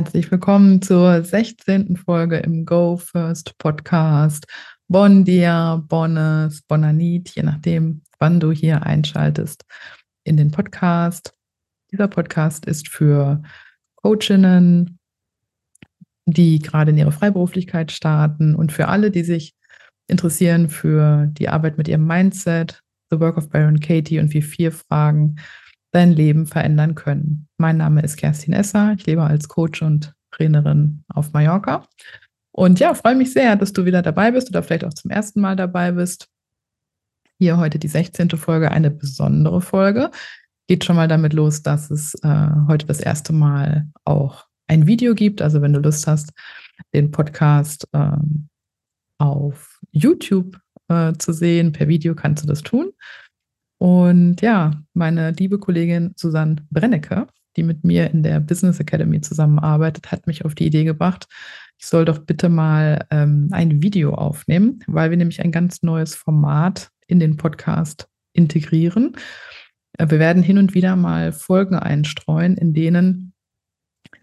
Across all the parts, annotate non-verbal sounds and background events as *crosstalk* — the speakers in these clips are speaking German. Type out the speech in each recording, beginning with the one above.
Herzlich willkommen zur 16. Folge im Go First Podcast. Bon dia, bonnes, bonanit, je nachdem, wann du hier einschaltest in den Podcast. Dieser Podcast ist für Coachinnen, die gerade in ihre Freiberuflichkeit starten und für alle, die sich interessieren für die Arbeit mit ihrem Mindset, The Work of Byron Katie und wie vier Fragen dein Leben verändern können. Mein Name ist Kerstin Esser. Ich lebe als Coach und Trainerin auf Mallorca. Und ja, freue mich sehr, dass du wieder dabei bist oder vielleicht auch zum ersten Mal dabei bist. Hier heute die 16. Folge, eine besondere Folge. Geht schon mal damit los, dass es äh, heute das erste Mal auch ein Video gibt. Also wenn du Lust hast, den Podcast äh, auf YouTube äh, zu sehen, per Video kannst du das tun. Und ja, meine liebe Kollegin Susanne Brennecke, die mit mir in der Business Academy zusammenarbeitet, hat mich auf die Idee gebracht, ich soll doch bitte mal ähm, ein Video aufnehmen, weil wir nämlich ein ganz neues Format in den Podcast integrieren. Äh, wir werden hin und wieder mal Folgen einstreuen, in denen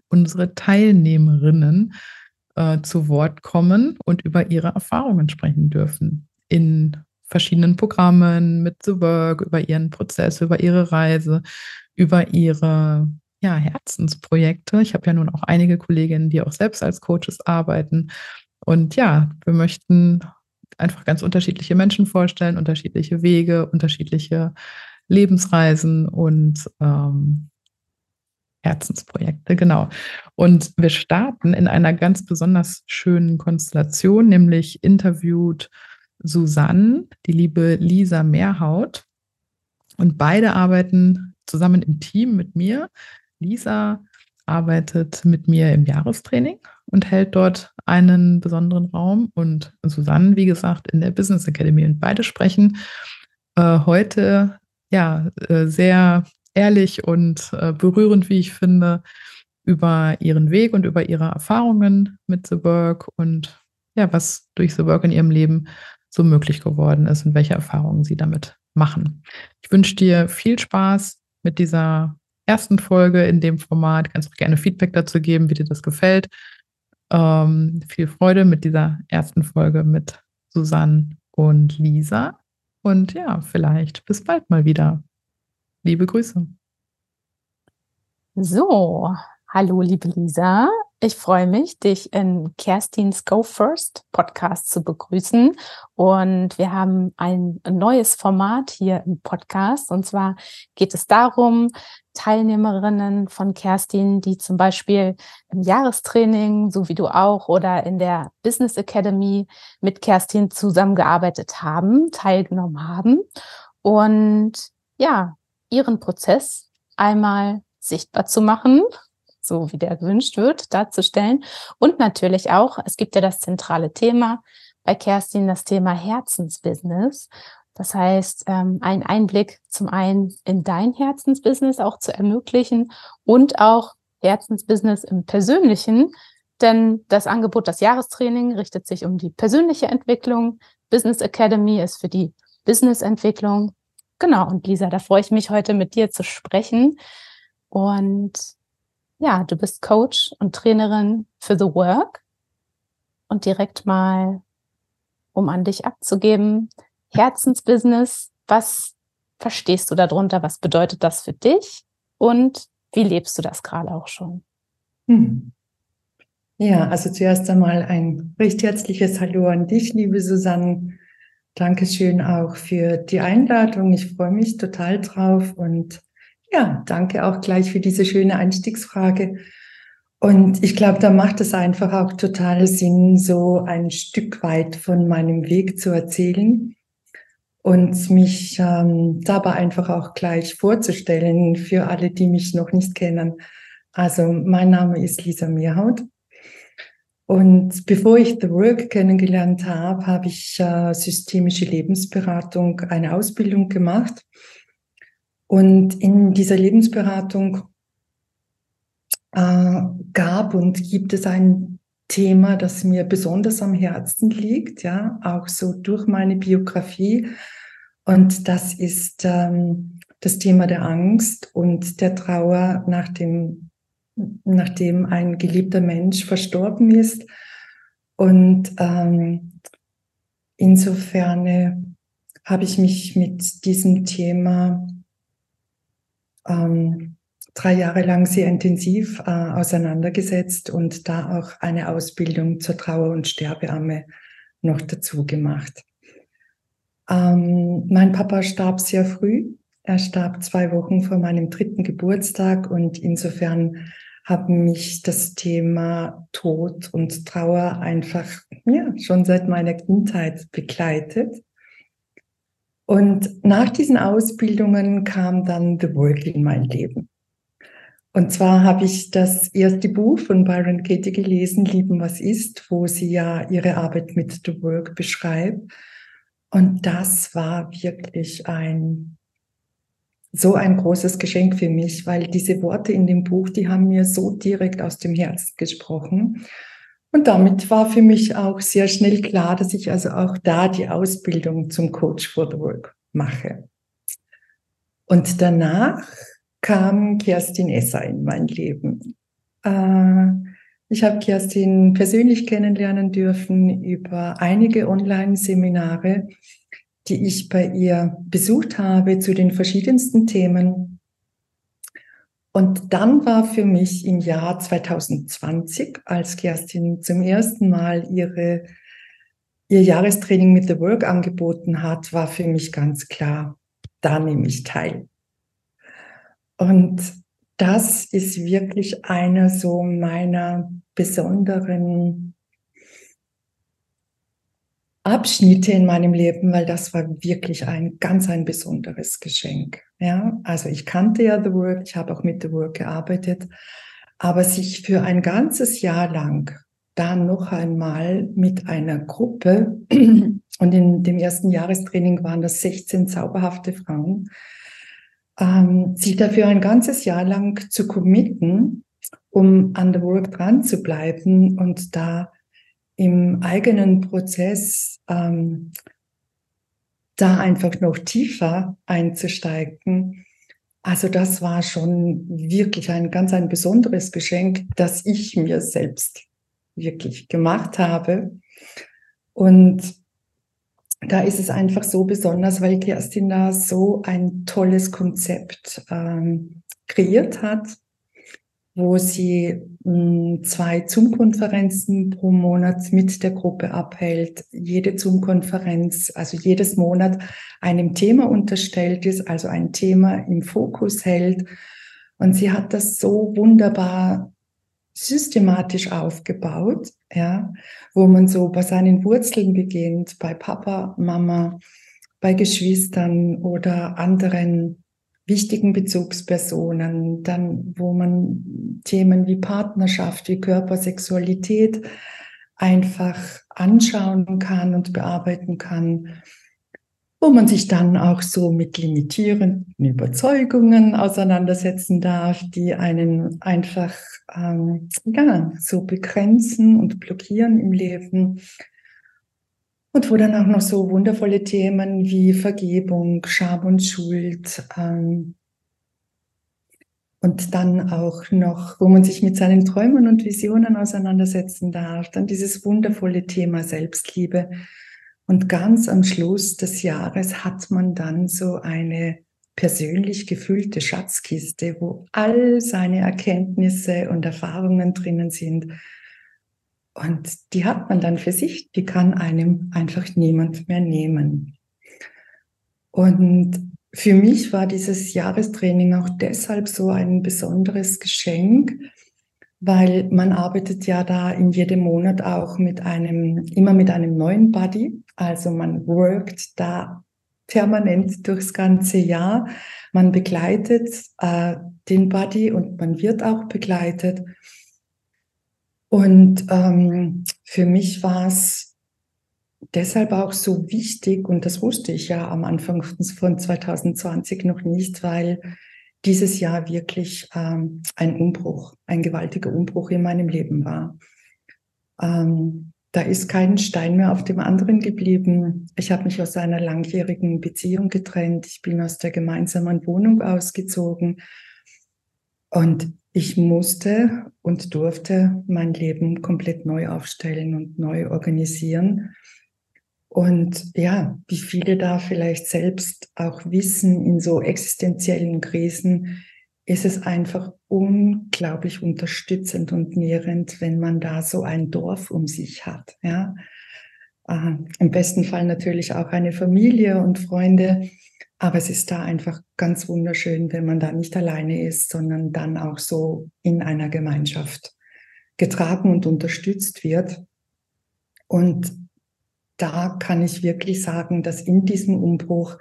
unsere Teilnehmerinnen äh, zu Wort kommen und über ihre Erfahrungen sprechen dürfen in verschiedenen Programmen, mit The Work, über ihren Prozess, über ihre Reise, über ihre ja, Herzensprojekte. Ich habe ja nun auch einige Kolleginnen, die auch selbst als Coaches arbeiten. Und ja, wir möchten einfach ganz unterschiedliche Menschen vorstellen, unterschiedliche Wege, unterschiedliche Lebensreisen und ähm, Herzensprojekte, genau. Und wir starten in einer ganz besonders schönen Konstellation, nämlich interviewt Susanne, die liebe Lisa Mehrhaut. Und beide arbeiten zusammen im Team mit mir. Lisa arbeitet mit mir im Jahrestraining und hält dort einen besonderen Raum. Und Susanne, wie gesagt, in der Business Academy. Und beide sprechen äh, heute ja äh, sehr ehrlich und äh, berührend, wie ich finde, über ihren Weg und über ihre Erfahrungen mit The Work und ja, was durch The Work in ihrem Leben so möglich geworden ist und welche Erfahrungen Sie damit machen. Ich wünsche dir viel Spaß mit dieser ersten Folge in dem Format. Kannst auch gerne Feedback dazu geben, wie dir das gefällt. Ähm, viel Freude mit dieser ersten Folge mit Susanne und Lisa. Und ja, vielleicht bis bald mal wieder. Liebe Grüße. So, hallo liebe Lisa. Ich freue mich, dich in Kerstins Go First Podcast zu begrüßen. Und wir haben ein neues Format hier im Podcast. Und zwar geht es darum, Teilnehmerinnen von Kerstin, die zum Beispiel im Jahrestraining, so wie du auch, oder in der Business Academy mit Kerstin zusammengearbeitet haben, teilgenommen haben und ja, ihren Prozess einmal sichtbar zu machen so wie der gewünscht wird, darzustellen. Und natürlich auch, es gibt ja das zentrale Thema bei Kerstin, das Thema Herzensbusiness. Das heißt, ähm, einen Einblick zum einen in dein Herzensbusiness auch zu ermöglichen und auch Herzensbusiness im Persönlichen. Denn das Angebot, das Jahrestraining richtet sich um die persönliche Entwicklung. Business Academy ist für die Businessentwicklung. Genau. Und Lisa, da freue ich mich heute mit dir zu sprechen. Und ja, du bist Coach und Trainerin für The Work und direkt mal, um an dich abzugeben, Herzensbusiness, was verstehst du darunter? Was bedeutet das für dich? Und wie lebst du das gerade auch schon? Hm. Ja, also zuerst einmal ein recht herzliches Hallo an dich, liebe Susanne. Dankeschön auch für die Einladung. Ich freue mich total drauf und ja, danke auch gleich für diese schöne Einstiegsfrage. Und ich glaube, da macht es einfach auch total Sinn, so ein Stück weit von meinem Weg zu erzählen und mich ähm, dabei einfach auch gleich vorzustellen für alle, die mich noch nicht kennen. Also mein Name ist Lisa Meerhaut. Und bevor ich The Work kennengelernt habe, habe ich äh, systemische Lebensberatung, eine Ausbildung gemacht und in dieser Lebensberatung äh, gab und gibt es ein Thema, das mir besonders am Herzen liegt, ja, auch so durch meine Biografie. Und das ist ähm, das Thema der Angst und der Trauer nach dem nachdem ein geliebter Mensch verstorben ist. Und ähm, insofern äh, habe ich mich mit diesem Thema ähm, drei Jahre lang sehr intensiv äh, auseinandergesetzt und da auch eine Ausbildung zur Trauer- und Sterbeamme noch dazu gemacht. Ähm, mein Papa starb sehr früh. Er starb zwei Wochen vor meinem dritten Geburtstag und insofern haben mich das Thema Tod und Trauer einfach ja, schon seit meiner Kindheit begleitet. Und nach diesen Ausbildungen kam dann The Work in mein Leben. Und zwar habe ich das erste Buch von Byron Katie gelesen, Lieben, was ist, wo sie ja ihre Arbeit mit The Work beschreibt. Und das war wirklich ein, so ein großes Geschenk für mich, weil diese Worte in dem Buch, die haben mir so direkt aus dem Herzen gesprochen. Und damit war für mich auch sehr schnell klar, dass ich also auch da die Ausbildung zum Coach for the Work mache. Und danach kam Kerstin Esser in mein Leben. Äh, ich habe Kerstin persönlich kennenlernen dürfen über einige Online-Seminare, die ich bei ihr besucht habe zu den verschiedensten Themen. Und dann war für mich im Jahr 2020, als Kerstin zum ersten Mal ihre, ihr Jahrestraining mit The Work angeboten hat, war für mich ganz klar, da nehme ich teil. Und das ist wirklich einer so meiner besonderen Abschnitte in meinem Leben, weil das war wirklich ein ganz ein besonderes Geschenk. Ja, also ich kannte ja The Work, ich habe auch mit The Work gearbeitet, aber sich für ein ganzes Jahr lang dann noch einmal mit einer Gruppe *clears throat* und in dem ersten Jahrestraining waren das 16 zauberhafte Frauen, ähm, sich dafür ein ganzes Jahr lang zu committen, um an the work dran zu bleiben und da im eigenen Prozess ähm, da einfach noch tiefer einzusteigen. Also das war schon wirklich ein ganz ein besonderes Geschenk, das ich mir selbst wirklich gemacht habe. Und da ist es einfach so besonders, weil Kerstin da so ein tolles Konzept ähm, kreiert hat, wo sie mh, hm, zwei Zoom-Konferenzen pro Monat mit der Gruppe abhält. Jede Zoom-Konferenz, also jedes Monat einem Thema unterstellt ist, also ein Thema im Fokus hält. Und sie hat das so wunderbar systematisch aufgebaut, ja, wo man so bei seinen Wurzeln beginnt, bei Papa, Mama, bei Geschwistern oder anderen wichtigen Bezugspersonen, dann wo man Themen wie Partnerschaft, wie Körpersexualität einfach anschauen kann und bearbeiten kann wo man sich dann auch so mit limitierenden Überzeugungen auseinandersetzen darf, die einen einfach ähm, ja, so begrenzen und blockieren im Leben. Und wo dann auch noch so wundervolle Themen wie Vergebung, Scham und Schuld ähm, und dann auch noch, wo man sich mit seinen Träumen und Visionen auseinandersetzen darf, dann dieses wundervolle Thema Selbstliebe und ganz am Schluss des Jahres hat man dann so eine persönlich gefüllte Schatzkiste, wo all seine Erkenntnisse und Erfahrungen drinnen sind. Und die hat man dann für sich, die kann einem einfach niemand mehr nehmen. Und für mich war dieses Jahrestraining auch deshalb so ein besonderes Geschenk, weil man arbeitet ja da in jedem Monat auch mit einem, immer mit einem neuen Buddy. Also man workt da permanent durchs ganze Jahr. Man begleitet äh, den Buddy und man wird auch begleitet. Und ähm, für mich war es deshalb auch so wichtig, und das wusste ich ja am Anfang von 2020 noch nicht, weil dieses Jahr wirklich ähm, ein Umbruch, ein gewaltiger Umbruch in meinem Leben war. Ähm, da ist kein Stein mehr auf dem anderen geblieben. Ich habe mich aus einer langjährigen Beziehung getrennt. Ich bin aus der gemeinsamen Wohnung ausgezogen. Und ich musste und durfte mein Leben komplett neu aufstellen und neu organisieren. Und ja, wie viele da vielleicht selbst auch wissen, in so existenziellen Krisen ist es einfach unglaublich unterstützend und nährend, wenn man da so ein Dorf um sich hat. Ja, äh, im besten Fall natürlich auch eine Familie und Freunde, aber es ist da einfach ganz wunderschön, wenn man da nicht alleine ist, sondern dann auch so in einer Gemeinschaft getragen und unterstützt wird. Und da kann ich wirklich sagen, dass in diesem Umbruch,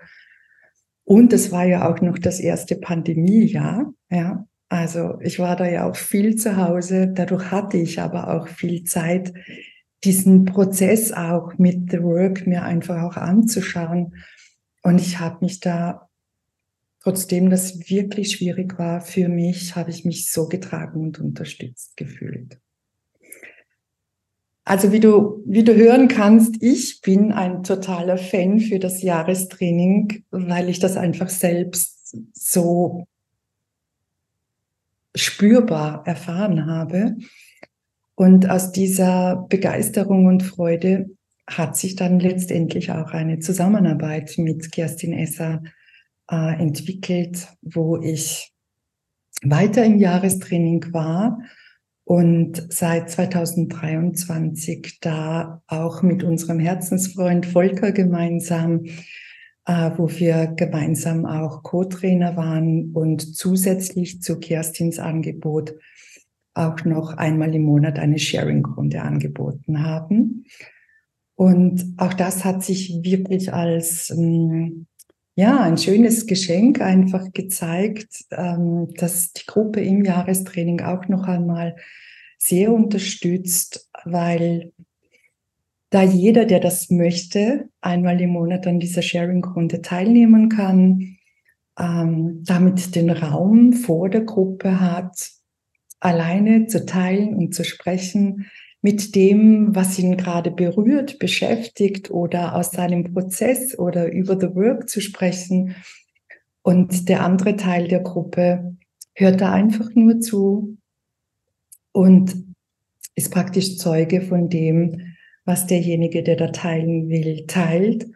und es war ja auch noch das erste Pandemiejahr, ja, also ich war da ja auch viel zu Hause, dadurch hatte ich aber auch viel Zeit, diesen Prozess auch mit The Work mir einfach auch anzuschauen und ich habe mich da, trotzdem das wirklich schwierig war für mich, habe ich mich so getragen und unterstützt gefühlt. Also wie du, wie du hören kannst, ich bin ein totaler Fan für das Jahrestraining, weil ich das einfach selbst so spürbar erfahren habe. Und aus dieser Begeisterung und Freude hat sich dann letztendlich auch eine Zusammenarbeit mit Kerstin Esser äh, entwickelt, wo ich weiter im Jahrestraining war und seit 2023 da auch mit unserem Herzensfreund Volker gemeinsam, äh, wo wir gemeinsam auch Co-Trainer waren und zusätzlich zu Kerstins Angebot auch noch einmal im Monat eine Sharing-Runde angeboten haben. Und auch das hat sich wirklich als ähm, ja ein schönes Geschenk einfach gezeigt, ähm, dass die Gruppe im Jahrestraining auch noch einmal sehr unterstützt, weil da jeder, der das möchte, einmal im Monat an dieser Sharing-Runde teilnehmen kann, ähm, damit den Raum vor der Gruppe hat, alleine zu teilen und zu sprechen, mit dem, was ihn gerade berührt, beschäftigt oder aus seinem Prozess oder über The Work zu sprechen. Und der andere Teil der Gruppe hört da einfach nur zu und ist praktisch Zeuge von dem, was derjenige, der da teilen will, teilt.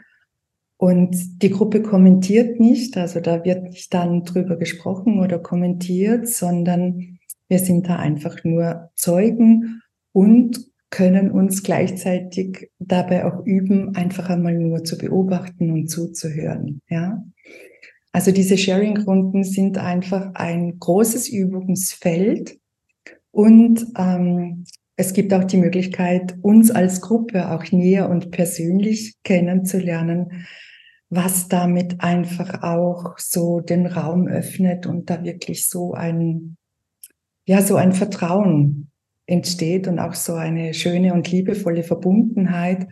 Und die Gruppe kommentiert nicht, also da wird nicht dann drüber gesprochen oder kommentiert, sondern wir sind da einfach nur Zeugen und können uns gleichzeitig dabei auch üben, einfach einmal nur zu beobachten und zuzuhören. Ja, also diese Sharing-Runden sind einfach ein großes Übungsfeld und ähm, es gibt auch die Möglichkeit, uns als Gruppe auch näher und persönlich kennenzulernen, was damit einfach auch so den Raum öffnet und da wirklich so ein, ja, so ein Vertrauen entsteht und auch so eine schöne und liebevolle Verbundenheit.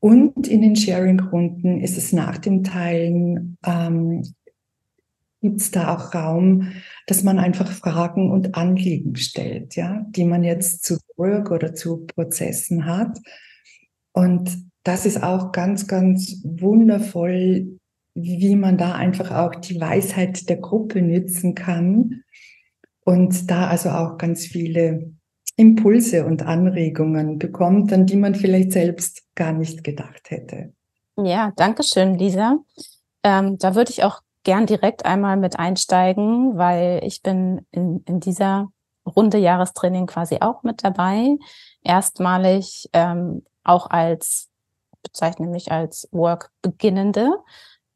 Und in den Sharing-Runden ist es nach dem Teilen, ähm, gibt es da auch Raum, dass man einfach Fragen und Anliegen stellt, ja, die man jetzt zu Work oder zu Prozessen hat. Und das ist auch ganz, ganz wundervoll, wie man da einfach auch die Weisheit der Gruppe nützen kann und da also auch ganz viele Impulse und Anregungen bekommt, an die man vielleicht selbst gar nicht gedacht hätte. Ja, danke schön, Lisa. Ähm, da würde ich auch gern direkt einmal mit einsteigen, weil ich bin in, in dieser Runde Jahrestraining quasi auch mit dabei. Erstmalig ähm, auch als, bezeichne mich als Work-Beginnende.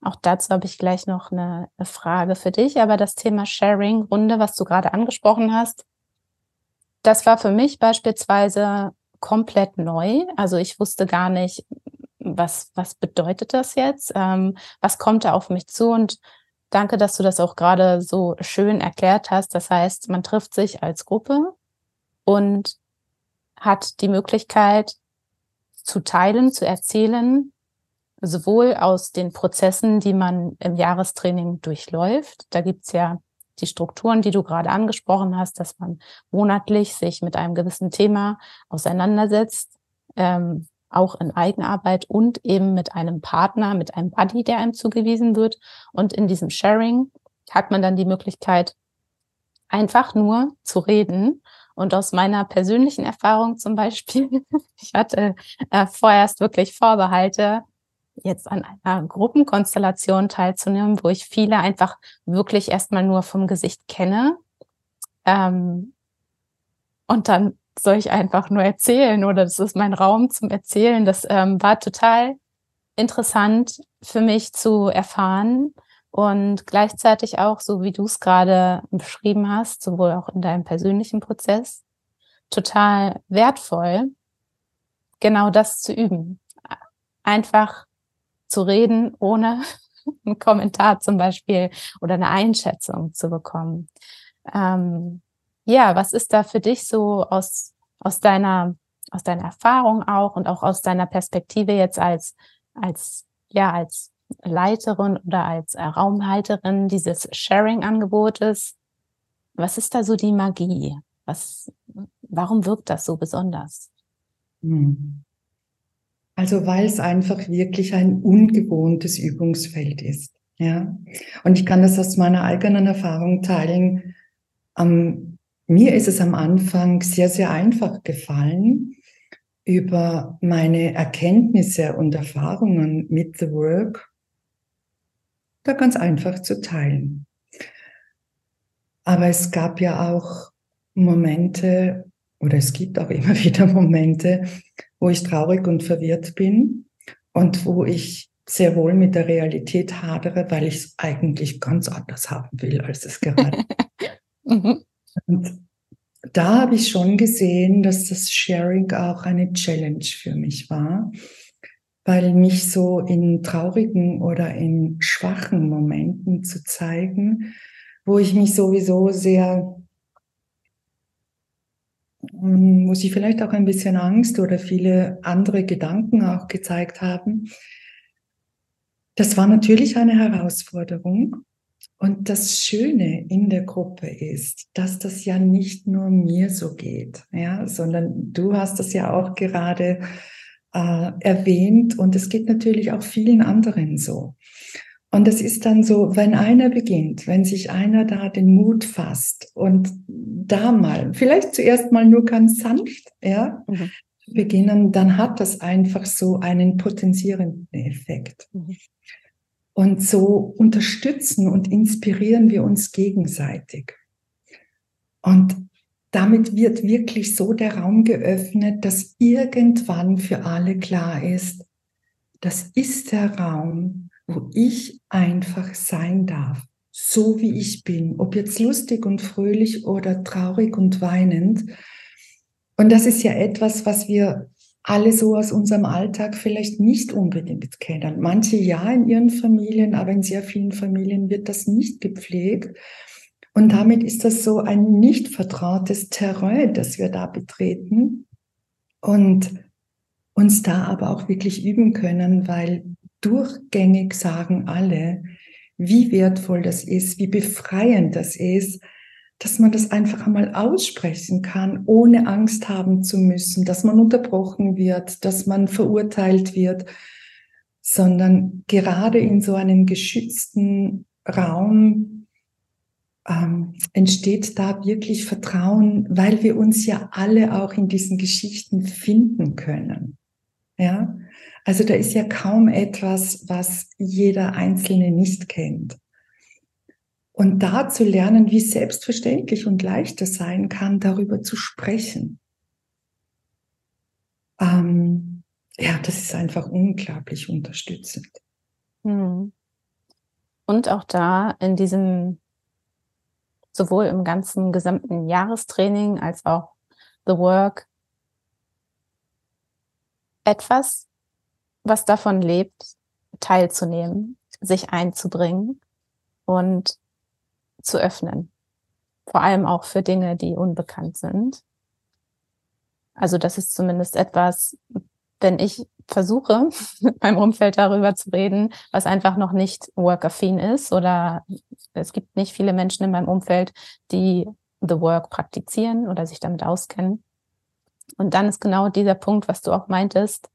Auch dazu habe ich gleich noch eine, Frage für dich. Aber das Thema Sharing-Runde, was du gerade angesprochen hast, das war für mich beispielsweise komplett neu. Also ich wusste gar nicht, was, was bedeutet das jetzt? Ähm, was kommt da auf mich zu? Und danke, dass du das auch gerade so schön erklärt hast. Das heißt, man trifft sich als Gruppe und hat die Möglichkeit zu teilen, zu erzählen, sowohl aus den Prozessen, die man im Jahrestraining durchläuft. Da gibt's ja die Strukturen, die du gerade angesprochen hast, dass man monatlich sich mit einem gewissen Thema auseinandersetzt, ähm, auch in Eigenarbeit und eben mit einem Partner, mit einem Buddy, der einem zugewiesen wird. Und in diesem Sharing hat man dann die Möglichkeit, einfach nur zu reden. Und aus meiner persönlichen Erfahrung zum Beispiel, *laughs* ich hatte äh, vorerst wirklich Vorbehalte, jetzt an einer Gruppenkonstellation teilzunehmen, wo ich viele einfach wirklich erstmal nur vom Gesicht kenne. Ähm, und dann soll ich einfach nur erzählen oder das ist mein Raum zum Erzählen. Das ähm, war total interessant für mich zu erfahren und gleichzeitig auch, so wie du es gerade beschrieben hast, sowohl auch in deinem persönlichen Prozess, total wertvoll, genau das zu üben. Einfach zu reden, ohne *laughs* einen Kommentar zum Beispiel oder eine Einschätzung zu bekommen. Ähm, ja, was ist da für dich so aus, aus deiner, aus deiner Erfahrung auch und auch aus deiner Perspektive jetzt als, als, ja, als Leiterin oder als Raumhalterin dieses Sharing-Angebotes? Was ist da so die Magie? Was, warum wirkt das so besonders? Hm. Also weil es einfach wirklich ein ungewohntes Übungsfeld ist. Ja, und ich kann das aus meiner eigenen Erfahrung teilen. Ähm, mir ist es am Anfang sehr, sehr einfach gefallen, über meine Erkenntnisse und Erfahrungen mit The Work da ganz einfach zu teilen. Aber es gab ja auch Momente, oder es gibt auch immer *laughs* wieder Momente, wo ich traurig und verwirrt bin und wo ich sehr wohl mit der Realität hadere, weil ich es eigentlich ganz anders haben will, als es gerade. mhm. *laughs* Und da habe ich schon gesehen, dass das Sharing auch eine Challenge für mich war, weil mich so in traurigen oder in schwachen Momenten zu zeigen, wo ich mich sowieso sehr, wo sie vielleicht auch ein bisschen Angst oder viele andere Gedanken auch gezeigt haben. Das war natürlich eine Herausforderung. Und das Schöne in der Gruppe ist, dass das ja nicht nur mir so geht, ja, sondern du hast das ja auch gerade äh, erwähnt und es geht natürlich auch vielen anderen so. Und es ist dann so, wenn einer beginnt, wenn sich einer da den Mut fasst und da mal, vielleicht zuerst mal nur ganz sanft, ja, mhm. beginnen, dann hat das einfach so einen potenzierenden Effekt. Mhm. Und so unterstützen und inspirieren wir uns gegenseitig. Und damit wird wirklich so der Raum geöffnet, dass irgendwann für alle klar ist, das ist der Raum, wo ich einfach sein darf, so wie ich bin, ob jetzt lustig und fröhlich oder traurig und weinend. Und das ist ja etwas, was wir alle so aus unserem Alltag vielleicht nicht unbedingt kennen. Manche ja in ihren Familien, aber in sehr vielen Familien wird das nicht gepflegt. Und damit ist das so ein nicht vertrautes Terrain, das wir da betreten und uns da aber auch wirklich üben können, weil durchgängig sagen alle, wie wertvoll das ist, wie befreiend das ist, dass man das einfach einmal aussprechen kann, ohne Angst haben zu müssen, dass man unterbrochen wird, dass man verurteilt wird, sondern gerade in so einem geschützten Raum ähm, entsteht da wirklich Vertrauen, weil wir uns ja alle auch in diesen Geschichten finden können. Ja, also da ist ja kaum etwas, was jeder Einzelne nicht kennt. Und da zu lernen, wie selbstverständlich und leicht es sein kann, darüber zu sprechen. Ähm, ja, das ist einfach unglaublich unterstützend. Hm. Und auch da in diesem, sowohl im ganzen gesamten Jahrestraining als auch The Work, etwas, was davon lebt, teilzunehmen, sich einzubringen und zu öffnen. Vor allem auch für Dinge, die unbekannt sind. Also das ist zumindest etwas, wenn ich versuche, *laughs* mit meinem Umfeld darüber zu reden, was einfach noch nicht workaffin ist oder es gibt nicht viele Menschen in meinem Umfeld, die The Work praktizieren oder sich damit auskennen. Und dann ist genau dieser Punkt, was du auch meintest,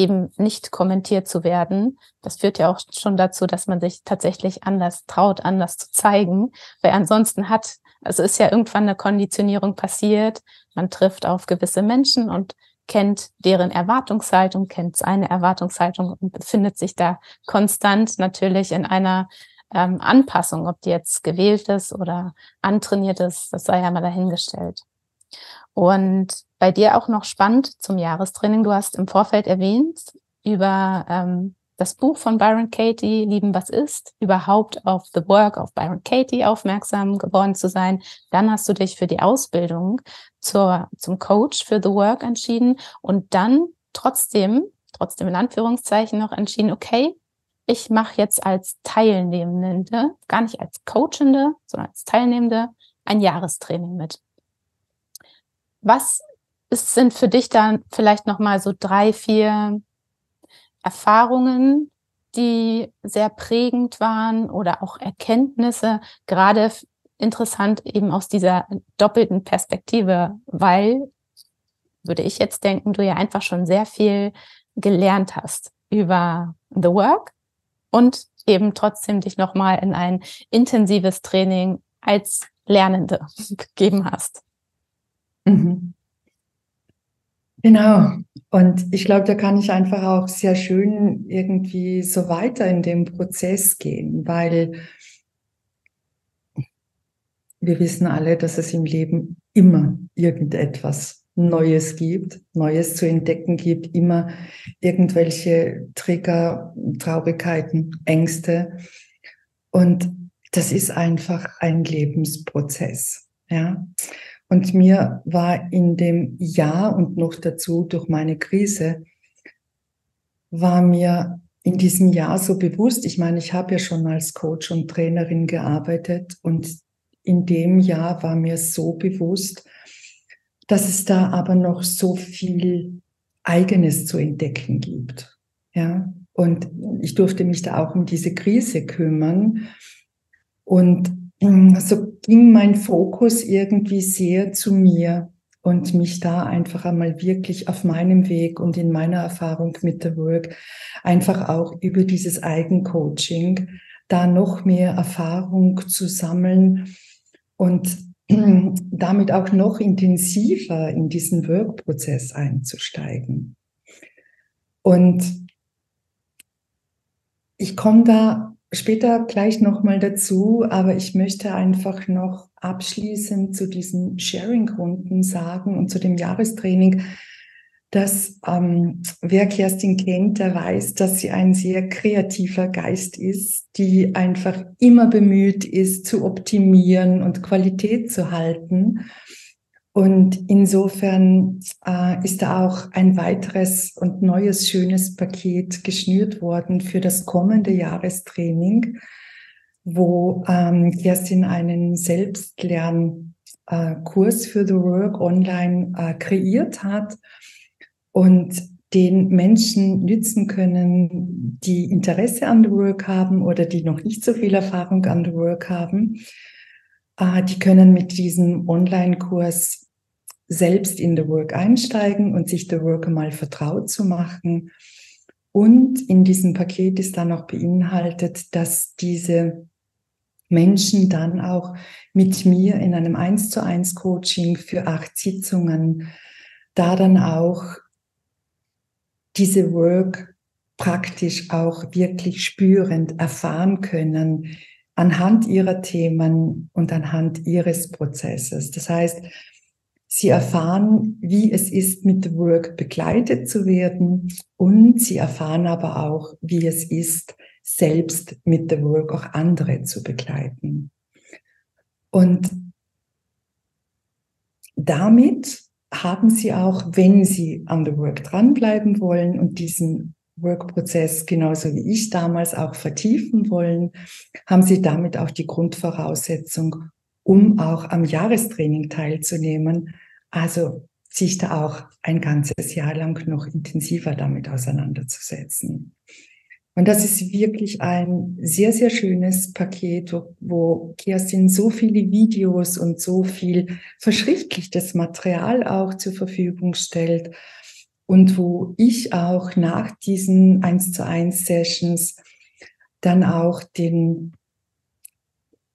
eben nicht kommentiert zu werden. Das führt ja auch schon dazu, dass man sich tatsächlich anders traut, anders zu zeigen, weil ansonsten hat, also ist ja irgendwann eine Konditionierung passiert. Man trifft auf gewisse Menschen und kennt deren Erwartungshaltung, kennt seine Erwartungshaltung und befindet sich da konstant natürlich in einer ähm, Anpassung, ob die jetzt gewählt ist oder antrainiert ist, das sei ja mal dahingestellt. Und bei dir auch noch spannend zum Jahrestraining. Du hast im Vorfeld erwähnt über ähm, das Buch von Byron Katie, Lieben, was ist, überhaupt auf The Work of Byron Katie aufmerksam geworden zu sein. Dann hast du dich für die Ausbildung zur, zum Coach für The Work entschieden und dann trotzdem, trotzdem in Anführungszeichen noch entschieden, okay, ich mache jetzt als Teilnehmende, gar nicht als Coachende, sondern als Teilnehmende ein Jahrestraining mit. Was ist, sind für dich dann vielleicht nochmal so drei, vier Erfahrungen, die sehr prägend waren oder auch Erkenntnisse, gerade interessant eben aus dieser doppelten Perspektive, weil, würde ich jetzt denken, du ja einfach schon sehr viel gelernt hast über The Work und eben trotzdem dich nochmal in ein intensives Training als Lernende *laughs* gegeben hast. Mhm. Genau. Und ich glaube, da kann ich einfach auch sehr schön irgendwie so weiter in dem Prozess gehen, weil wir wissen alle, dass es im Leben immer irgendetwas Neues gibt, Neues zu entdecken gibt, immer irgendwelche Trigger, Traurigkeiten, Ängste. Und das ist einfach ein Lebensprozess. Ja. Und mir war in dem Jahr und noch dazu durch meine Krise, war mir in diesem Jahr so bewusst, ich meine, ich habe ja schon als Coach und Trainerin gearbeitet und in dem Jahr war mir so bewusst, dass es da aber noch so viel eigenes zu entdecken gibt. Ja, und ich durfte mich da auch um diese Krise kümmern und so ging mein Fokus irgendwie sehr zu mir und mich da einfach einmal wirklich auf meinem Weg und in meiner Erfahrung mit der Work einfach auch über dieses Eigencoaching da noch mehr Erfahrung zu sammeln und *clears throat* damit auch noch intensiver in diesen Workprozess einzusteigen. Und ich komme da später gleich nochmal dazu, aber ich möchte einfach noch abschließend zu diesen Sharing-Runden sagen und zu dem Jahrestraining, dass ähm, wer Kerstin kennt, der weiß, dass sie ein sehr kreativer Geist ist, die einfach immer bemüht ist, zu optimieren und Qualität zu halten. Und insofern äh, ist da auch ein weiteres und neues schönes Paket geschnürt worden für das kommende Jahrestraining, wo ähm, Kerstin einen Selbstlernkurs äh, für The Work online äh, kreiert hat und den Menschen nützen können, die Interesse an The Work haben oder die noch nicht so viel Erfahrung an The Work haben die können mit diesem Online-Kurs selbst in The Work einsteigen und sich The Work mal vertraut zu machen. Und in diesem Paket ist dann auch beinhaltet, dass diese Menschen dann auch mit mir in einem 1 zu 1 Coaching für acht Sitzungen da dann auch diese Work praktisch auch wirklich spürend erfahren können, anhand ihrer Themen und anhand ihres Prozesses. Das heißt, sie erfahren, wie es ist, mit Work begleitet zu werden und sie erfahren aber auch, wie es ist, selbst mit The Work auch andere zu begleiten. Und damit haben sie auch, wenn sie an The Work dranbleiben wollen und diesen Workprozess genauso wie ich damals auch vertiefen wollen, haben sie damit auch die Grundvoraussetzung, um auch am Jahrestraining teilzunehmen. Also sich da auch ein ganzes Jahr lang noch intensiver damit auseinanderzusetzen. Und das ist wirklich ein sehr, sehr schönes Paket, wo Kerstin so viele Videos und so viel verschriftlichtes Material auch zur Verfügung stellt, und wo ich auch nach diesen 1 zu 1 Sessions dann auch den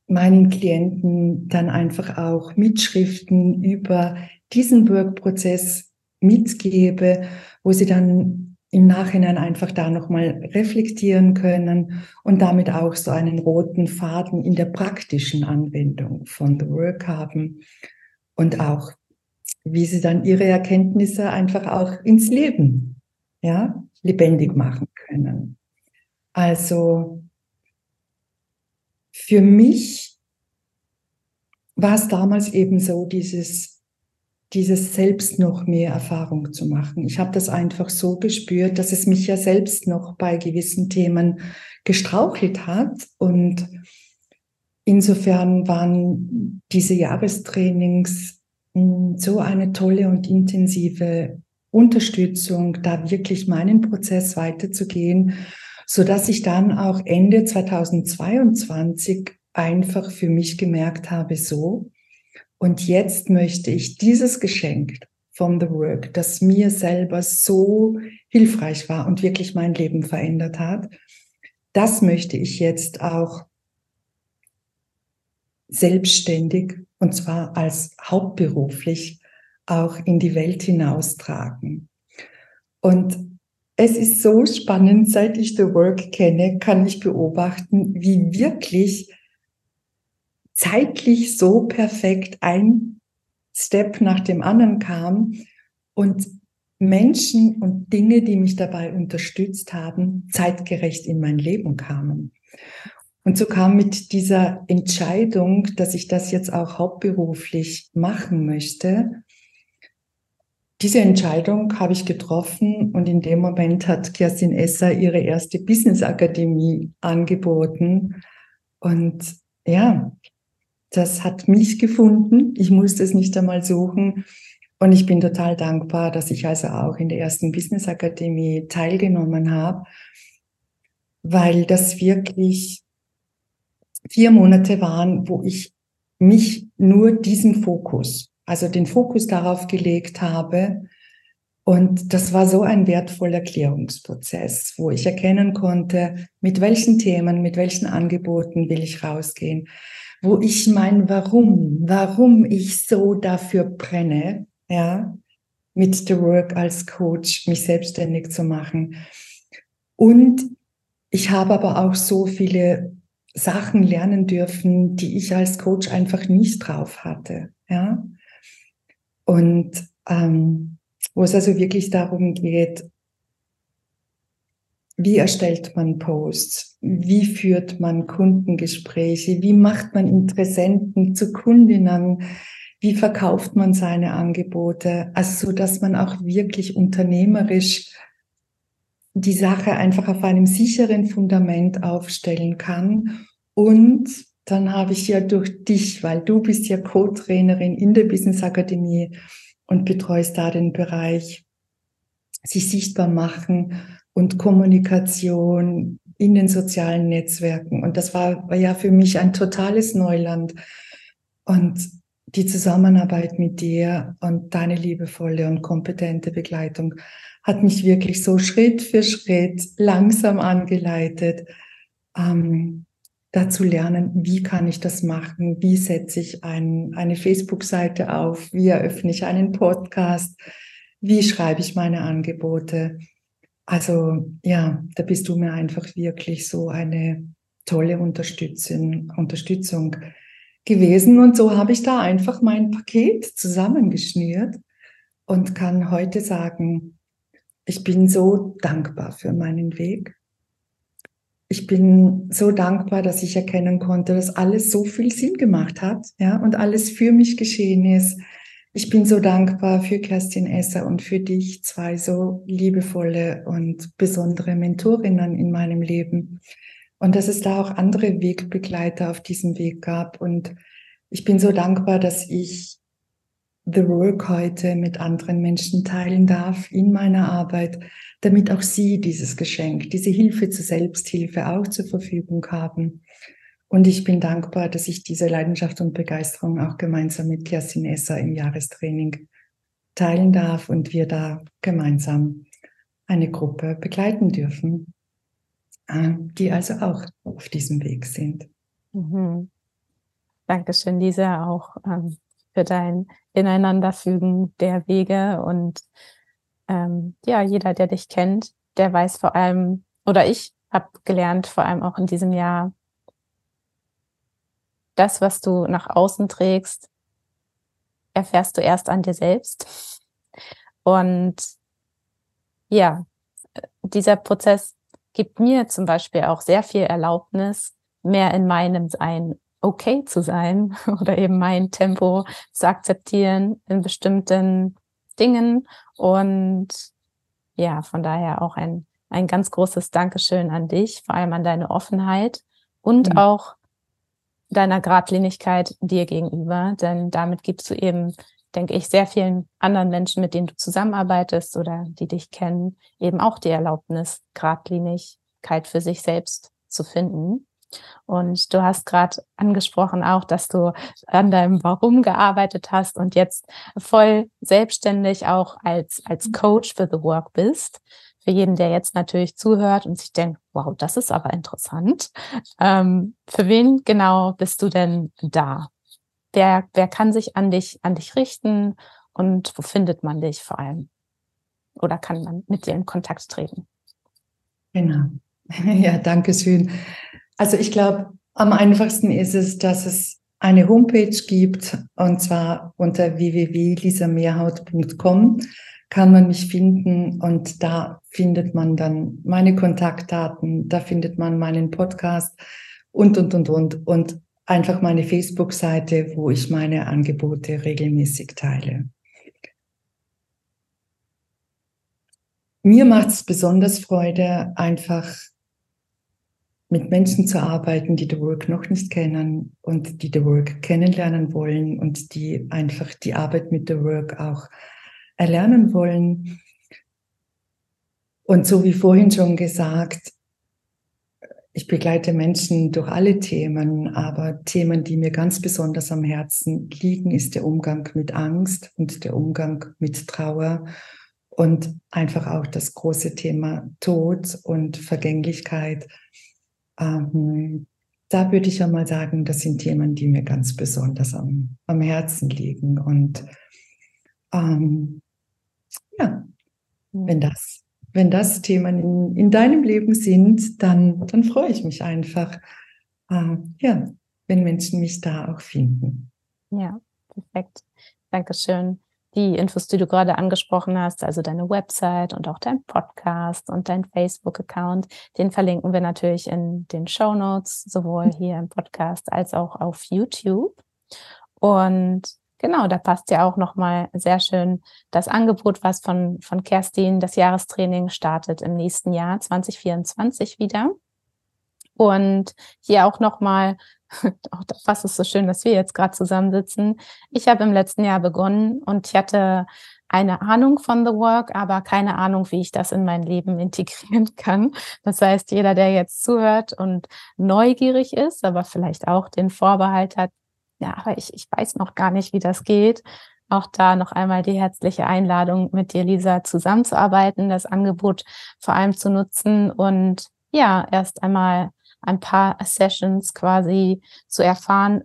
meinen Klienten dann einfach auch Mitschriften über diesen Workprozess mitgebe, wo sie dann im Nachhinein einfach da nochmal reflektieren können und damit auch so einen roten Faden in der praktischen Anwendung von The Work haben und auch, wie sie dann ihre Erkenntnisse einfach auch ins Leben, ja, lebendig machen können. Also, für mich war es damals eben so, dieses, dieses selbst noch mehr Erfahrung zu machen. Ich habe das einfach so gespürt, dass es mich ja selbst noch bei gewissen Themen gestrauchelt hat. Und insofern waren diese Jahrestrainings so eine tolle und intensive Unterstützung, da wirklich meinen Prozess weiterzugehen so dass ich dann auch Ende 2022 einfach für mich gemerkt habe, so, und jetzt möchte ich dieses Geschenk from the work, das mir selber so hilfreich war und wirklich mein Leben verändert hat, das möchte ich jetzt auch selbstständig und zwar als hauptberuflich auch in die Welt hinaustragen. Und es ist so spannend, seit ich The Work kenne, kann ich beobachten, wie wirklich zeitlich so perfekt ein Step nach dem anderen kam und Menschen und Dinge, die mich dabei unterstützt haben, zeitgerecht in mein Leben kamen. Und so kam mit dieser Entscheidung, dass ich das jetzt auch hauptberuflich machen möchte, diese Entscheidung habe ich getroffen und in dem Moment hat Kerstin Esser ihre erste Business Akademie angeboten. Und ja, das hat mich gefunden. Ich musste es nicht einmal suchen. Und ich bin total dankbar, dass ich also auch in der ersten Business Akademie teilgenommen habe, weil das wirklich vier Monate waren, wo ich mich nur diesen Fokus also den Fokus darauf gelegt habe. Und das war so ein wertvoller Klärungsprozess, wo ich erkennen konnte, mit welchen Themen, mit welchen Angeboten will ich rausgehen, wo ich mein Warum, warum ich so dafür brenne, ja, mit The Work als Coach mich selbstständig zu machen. Und ich habe aber auch so viele Sachen lernen dürfen, die ich als Coach einfach nicht drauf hatte, ja. Und ähm, wo es also wirklich darum geht, wie erstellt man Posts? Wie führt man Kundengespräche? Wie macht man Interessenten zu Kundinnen? Wie verkauft man seine Angebote? Also so, dass man auch wirklich unternehmerisch die Sache einfach auf einem sicheren Fundament aufstellen kann und dann habe ich ja durch dich, weil du bist ja Co-Trainerin in der Business Akademie und betreust da den Bereich sich sichtbar machen und Kommunikation in den sozialen Netzwerken. Und das war, war ja für mich ein totales Neuland. Und die Zusammenarbeit mit dir und deine liebevolle und kompetente Begleitung hat mich wirklich so Schritt für Schritt langsam angeleitet, ähm, dazu lernen, wie kann ich das machen, wie setze ich ein, eine Facebook-Seite auf, wie eröffne ich einen Podcast, wie schreibe ich meine Angebote. Also ja, da bist du mir einfach wirklich so eine tolle Unterstützung, Unterstützung gewesen. Und so habe ich da einfach mein Paket zusammengeschnürt und kann heute sagen, ich bin so dankbar für meinen Weg ich bin so dankbar, dass ich erkennen konnte, dass alles so viel Sinn gemacht hat, ja, und alles für mich geschehen ist. Ich bin so dankbar für Kerstin Esser und für dich, zwei so liebevolle und besondere Mentorinnen in meinem Leben. Und dass es da auch andere Wegbegleiter auf diesem Weg gab. Und ich bin so dankbar, dass ich The Work heute mit anderen Menschen teilen darf in meiner Arbeit, damit auch sie dieses Geschenk, diese Hilfe zur Selbsthilfe auch zur Verfügung haben. Und ich bin dankbar, dass ich diese Leidenschaft und Begeisterung auch gemeinsam mit Kerstin Esser im Jahrestraining teilen darf und wir da gemeinsam eine Gruppe begleiten dürfen, äh, die also auch auf diesem Weg sind. Mhm. Dankeschön, Lisa, auch ähm, für dein Ineinanderfügen der Wege und ähm, ja, jeder, der dich kennt, der weiß vor allem, oder ich habe gelernt, vor allem auch in diesem Jahr, das, was du nach außen trägst, erfährst du erst an dir selbst. Und ja, dieser Prozess gibt mir zum Beispiel auch sehr viel Erlaubnis, mehr in meinem Sein okay zu sein *laughs* oder eben mein Tempo zu akzeptieren in bestimmten Dingen. Und ja, von daher auch ein, ein ganz großes Dankeschön an dich, vor allem an deine Offenheit und mhm. auch deiner Gradlinigkeit dir gegenüber, denn damit gibst du eben, denke ich, sehr vielen anderen Menschen, mit denen du zusammenarbeitest oder die dich kennen, eben auch die Erlaubnis, Gradlinigkeit für sich selbst zu finden. Und du hast gerade angesprochen auch, dass du an deinem Warum gearbeitet hast und jetzt voll selbstständig auch als, als Coach für The Work bist. Für jeden, der jetzt natürlich zuhört und sich denkt, wow, das ist aber interessant. Ähm, für wen genau bist du denn da? Wer, wer kann sich an dich, an dich richten und wo findet man dich vor allem? Oder kann man mit dir in Kontakt treten? Genau. *laughs* Ja, danke schön. Also ich glaube, am einfachsten ist es, dass es eine Homepage gibt und zwar unter www.lisamehrhaut.com kann man mich finden und da findet man dann meine Kontaktdaten, da findet man meinen Podcast und, und, und, und, und einfach meine Facebook-Seite, wo ich meine Angebote regelmäßig teile. Mir macht es besonders Freude, einfach mit Menschen zu arbeiten, die The Work noch nicht kennen und die The Work kennenlernen wollen und die einfach die Arbeit mit The Work auch erlernen wollen. Und so wie vorhin schon gesagt, ich begleite Menschen durch alle Themen, aber Themen, die mir ganz besonders am Herzen liegen, ist der Umgang mit Angst und der Umgang mit Trauer und einfach auch das große Thema Tod und Vergänglichkeit ähm, da würde ich ja mal sagen, das sind Themen, die mir ganz besonders am, am Herzen liegen. Und ähm, ja, wenn das, wenn das Themen in, in deinem Leben sind, dann, dann freue ich mich einfach, äh, ja, wenn Menschen mich da auch finden. Ja, perfekt. Dankeschön die Infos, die du gerade angesprochen hast, also deine Website und auch dein Podcast und dein Facebook-Account, den verlinken wir natürlich in den Show Notes, sowohl hier im Podcast als auch auf YouTube. Und genau, da passt ja auch nochmal sehr schön das Angebot, was von, von Kerstin, das Jahrestraining startet im nächsten Jahr 2024 wieder. Und hier auch nochmal *laughs* auch das ist so schön, dass wir jetzt gerade zusammensitzen. Ich habe im letzten Jahr begonnen und ich hatte eine Ahnung von The Work, aber keine Ahnung, wie ich das in mein Leben *laughs* integrieren kann. Das heißt, jeder, der jetzt zuhört und neugierig ist, aber vielleicht auch den Vorbehalt hat, ja, aber ich, ich weiß noch gar nicht, wie das geht. Auch da noch einmal die herzliche Einladung, mit dir, Lisa, zusammenzuarbeiten, das Angebot vor allem zu nutzen und ja, erst einmal ein paar Sessions quasi zu erfahren,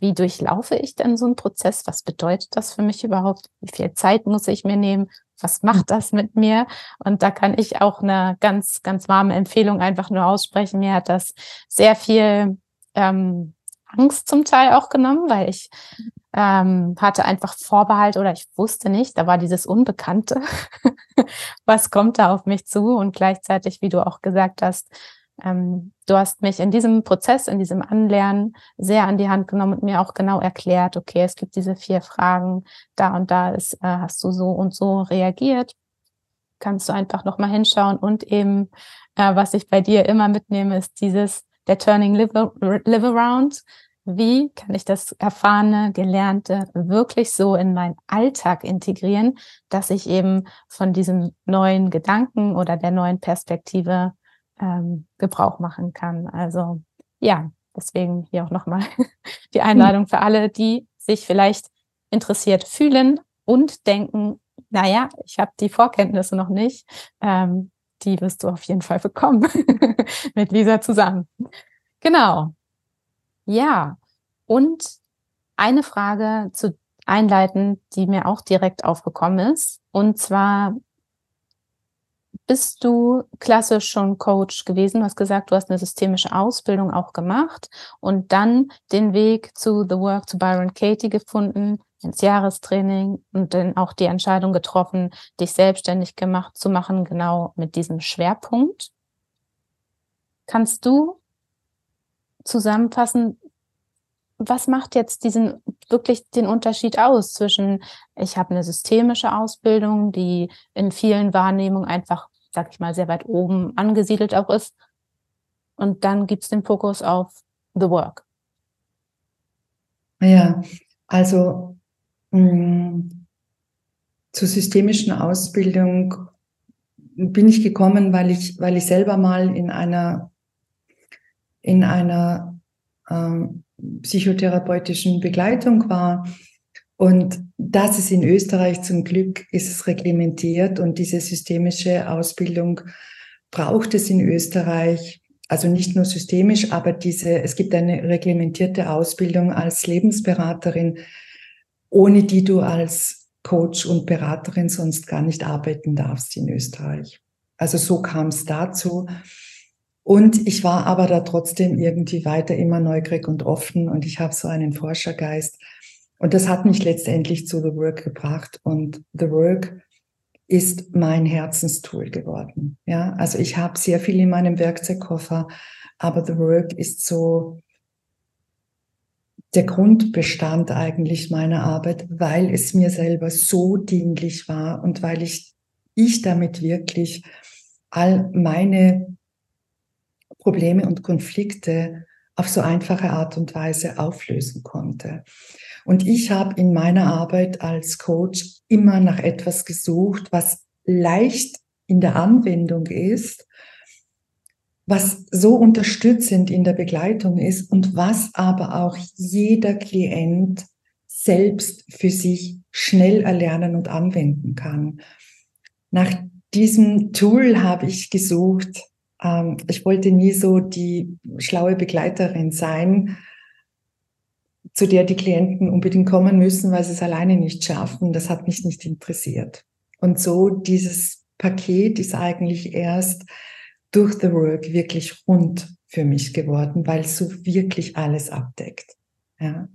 wie durchlaufe ich denn so einen Prozess? Was bedeutet das für mich überhaupt? Wie viel Zeit muss ich mir nehmen? Was macht das mit mir? Und da kann ich auch eine ganz, ganz warme Empfehlung einfach nur aussprechen. Mir hat das sehr viel ähm, Angst zum Teil auch genommen, weil ich ähm, hatte einfach Vorbehalt oder ich wusste nicht, da war dieses Unbekannte. *laughs* Was kommt da auf mich zu? Und gleichzeitig, wie du auch gesagt hast, ähm, du hast mich in diesem Prozess, in diesem Anlernen sehr an die Hand genommen und mir auch genau erklärt, okay, es gibt diese vier Fragen, da und da ist, äh, hast du so und so reagiert. Kannst du einfach nochmal hinschauen und eben, äh, was ich bei dir immer mitnehme, ist dieses, der Turning Live, live Around. Wie kann ich das Erfahrene, Gelernte wirklich so in meinen Alltag integrieren, dass ich eben von diesem neuen Gedanken oder der neuen Perspektive ähm, Gebrauch machen kann. Also ja, deswegen hier auch nochmal *laughs* die Einladung für alle, die sich vielleicht interessiert fühlen und denken, naja, ich habe die Vorkenntnisse noch nicht. Ähm, die wirst du auf jeden Fall bekommen *laughs* mit Lisa zusammen. Genau. Ja. Und eine Frage zu einleiten, die mir auch direkt aufgekommen ist. Und zwar, bist du klassisch schon Coach gewesen? Du hast gesagt, du hast eine systemische Ausbildung auch gemacht und dann den Weg zu The Work zu Byron Katie gefunden, ins Jahrestraining und dann auch die Entscheidung getroffen, dich selbstständig gemacht zu machen, genau mit diesem Schwerpunkt. Kannst du zusammenfassen, was macht jetzt diesen wirklich den Unterschied aus zwischen, ich habe eine systemische Ausbildung, die in vielen Wahrnehmungen einfach, sag ich mal, sehr weit oben angesiedelt auch ist, und dann gibt es den Fokus auf The Work. Ja, also mh, hm, zur systemischen Ausbildung bin ich gekommen, weil ich, weil ich selber mal in einer, in einer ähm, psychotherapeutischen Begleitung war. Und das ist in Österreich zum Glück, ist es reglementiert und diese systemische Ausbildung braucht es in Österreich. Also nicht nur systemisch, aber diese, es gibt eine reglementierte Ausbildung als Lebensberaterin, ohne die du als Coach und Beraterin sonst gar nicht arbeiten darfst in Österreich. Also so kam es dazu. Und ich war aber da trotzdem irgendwie weiter immer neugierig und offen und ich habe so einen Forschergeist. Und das hat mich letztendlich zu The Work gebracht. Und The Work ist mein Herzenstool geworden. Ja, also ich habe sehr viel in meinem Werkzeugkoffer, aber The Work ist so der Grundbestand eigentlich meiner Arbeit, weil es mir selber so dienlich war und weil ich, ich damit wirklich all meine Probleme und Konflikte auf so einfache Art und Weise auflösen konnte. Und ich habe in meiner Arbeit als Coach immer nach etwas gesucht, was leicht in der Anwendung ist, was so unterstützend in der Begleitung ist und was aber auch jeder Klient selbst für sich schnell erlernen und anwenden kann. Nach diesem Tool habe ich gesucht, ähm, ich wollte nie so die schlaue Begleiterin sein, zu der die Klienten unbedingt kommen müssen, weil sie es alleine nicht schaffen. Das hat mich nicht interessiert. Und so dieses Paket ist eigentlich erst durch The Work wirklich rund für mich geworden, weil es so wirklich alles abdeckt. Ja.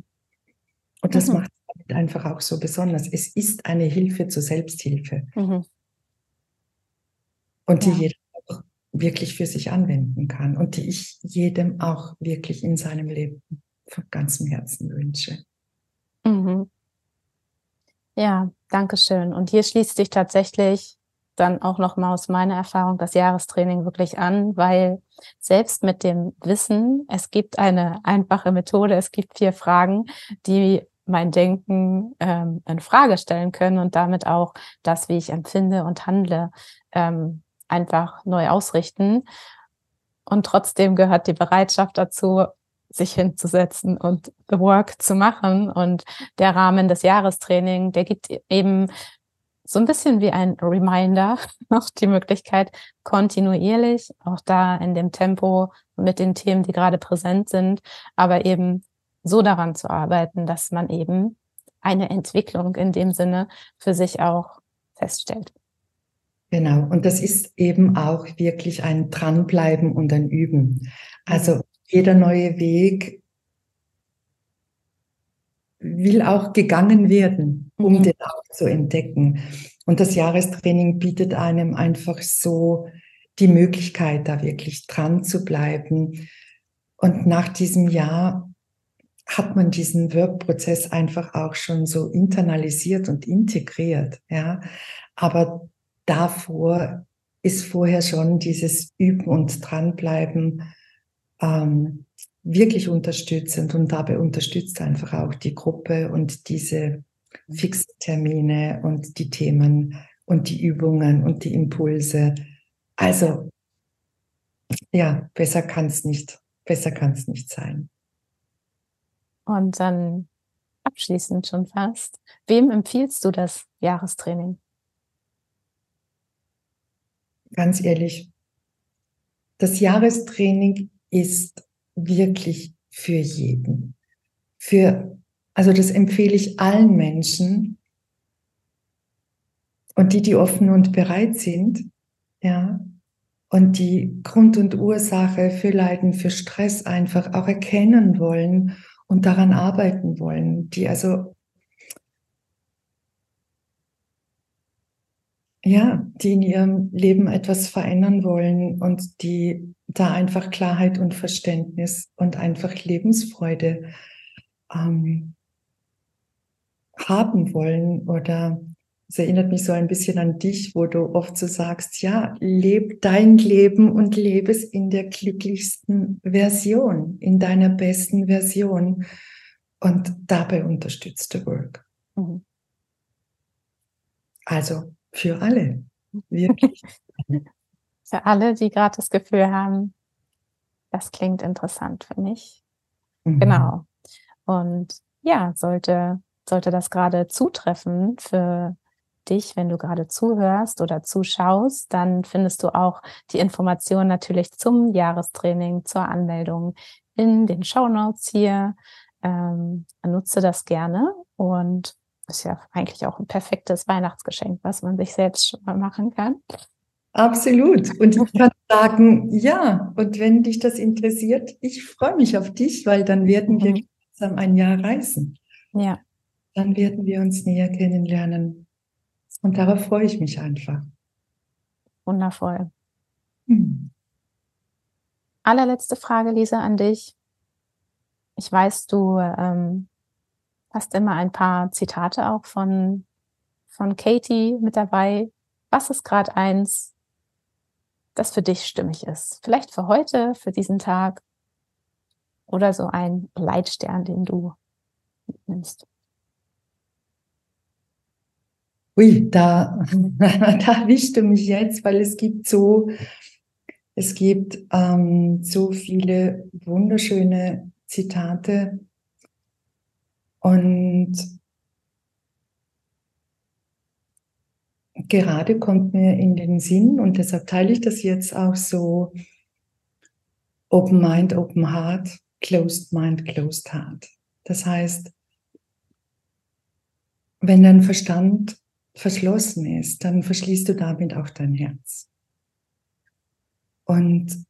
Und das mhm. macht es einfach auch so besonders. Es ist eine Hilfe zur Selbsthilfe. Mhm. Und die ja. jeder wirklich für sich anwenden kann und die ich jedem auch wirklich in seinem Leben von ganzem Herzen wünsche. Mhm. Ja, danke schön. Und hier schließt sich tatsächlich dann auch nochmal aus meiner Erfahrung das Jahrestraining wirklich an, weil selbst mit dem Wissen, es gibt eine einfache Methode, es gibt vier Fragen, die mein Denken ähm, in Frage stellen können und damit auch das, wie ich empfinde und handle, ähm, einfach neu ausrichten. Und trotzdem gehört die Bereitschaft dazu, sich hinzusetzen und the work zu machen. Und der Rahmen des Jahrestraining, der gibt eben so ein bisschen wie ein Reminder *laughs* noch die Möglichkeit, kontinuierlich, auch da in dem Tempo mit den Themen, die gerade präsent sind, aber eben so daran zu arbeiten, dass man eben eine Entwicklung in dem Sinne für sich auch feststellt. Genau, und das ist eben auch wirklich ein Dranbleiben und ein Üben. Also jeder neue Weg will auch gegangen werden, um mhm. den auch zu entdecken. Und das Jahrestraining bietet einem einfach so die Möglichkeit, da wirklich dran zu bleiben. Und nach diesem Jahr hat man diesen Workprozess einfach auch schon so internalisiert und integriert, ja. Aber davor ist vorher schon dieses Üben und Dranbleiben ähm, wirklich unterstützend und dabei unterstützt einfach auch die Gruppe und diese Fixtermine und die Themen und die Übungen und die Impulse. Also ja, besser kann es nicht, besser kann es nicht sein. Und dann abschließend schon fast, wem empfiehlst du das Jahrestraining? Ganz ehrlich, das Jahrestraining ist wirklich für jeden. Für, also das empfehle ich allen Menschen. Und die, die offen und bereit sind, ja, und die Grund und Ursache für Leiden, für Stress einfach auch erkennen wollen und daran arbeiten wollen, die also ja, die in ihrem Leben etwas verändern wollen und die da einfach Klarheit und Verständnis und einfach Lebensfreude ähm, haben wollen oder es erinnert mich so ein bisschen an dich, wo du oft so sagst, ja, leb dein Leben und lebe es in der glücklichsten Version, in deiner besten Version. Und dabei unterstützt du Work. Mhm. Also für alle. Wirklich. *laughs* für alle, die gerade das Gefühl haben, das klingt interessant für mich. Mhm. Genau. Und ja, sollte, sollte das gerade zutreffen für dich, wenn du gerade zuhörst oder zuschaust, dann findest du auch die Informationen natürlich zum Jahrestraining, zur Anmeldung in den Show Notes hier. Ähm, nutze das gerne und ist ja eigentlich auch ein perfektes Weihnachtsgeschenk, was man sich selbst schon mal machen kann. Absolut. Und ich *laughs* kann sagen, ja, und wenn dich das interessiert, ich freue mich auf dich, weil dann werden mhm. wir gemeinsam ein Jahr reisen. Ja. Dann werden wir uns näher kennenlernen. Und darauf freue ich mich einfach. Wundervoll. Hm. Allerletzte Frage, Lisa, an dich. Ich weiß, du ähm, hast immer ein paar Zitate auch von, von Katie mit dabei. Was ist gerade eins, das für dich stimmig ist? Vielleicht für heute, für diesen Tag oder so ein Leitstern, den du nimmst. Ui, da, *laughs* da erwischt du mich jetzt, weil es gibt so, es gibt ähm, so viele wunderschöne Zitate und gerade kommt mir in den Sinn und deshalb teile ich das jetzt auch so Open Mind, Open Heart, Closed Mind, Closed Heart. Das heißt, wenn dein Verstand verschlossen ist, dann verschließt du damit auch dein Herz. Und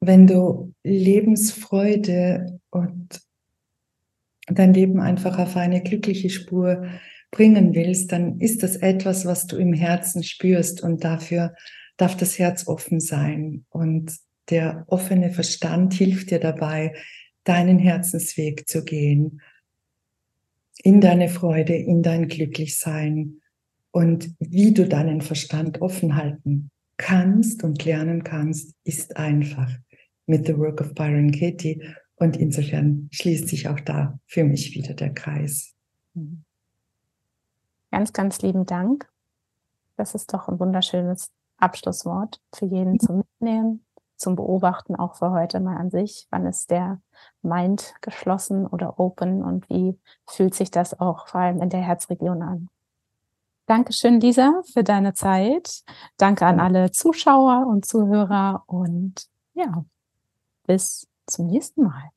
wenn du Lebensfreude und dein Leben einfach auf eine glückliche Spur bringen willst, dann ist das etwas, was du im Herzen spürst und dafür darf das Herz offen sein. Und der offene Verstand hilft dir dabei, deinen Herzensweg zu gehen, in deine Freude, in dein Glücklichsein. Und wie du deinen Verstand offen halten kannst und lernen kannst, ist einfach. Mit The Work of Byron Katie. Und insofern schließt sich auch da für mich wieder der Kreis. Mhm. Ganz, ganz lieben Dank. Das ist doch ein wunderschönes Abschlusswort für jeden mhm. zum Mitnehmen, zum Beobachten, auch für heute mal an sich. Wann ist der Mind geschlossen oder open und wie fühlt sich das auch vor allem in der Herzregion an? Dankeschön, Lisa, für deine Zeit. Danke an alle Zuschauer und Zuhörer und ja, bis zum nächsten Mal.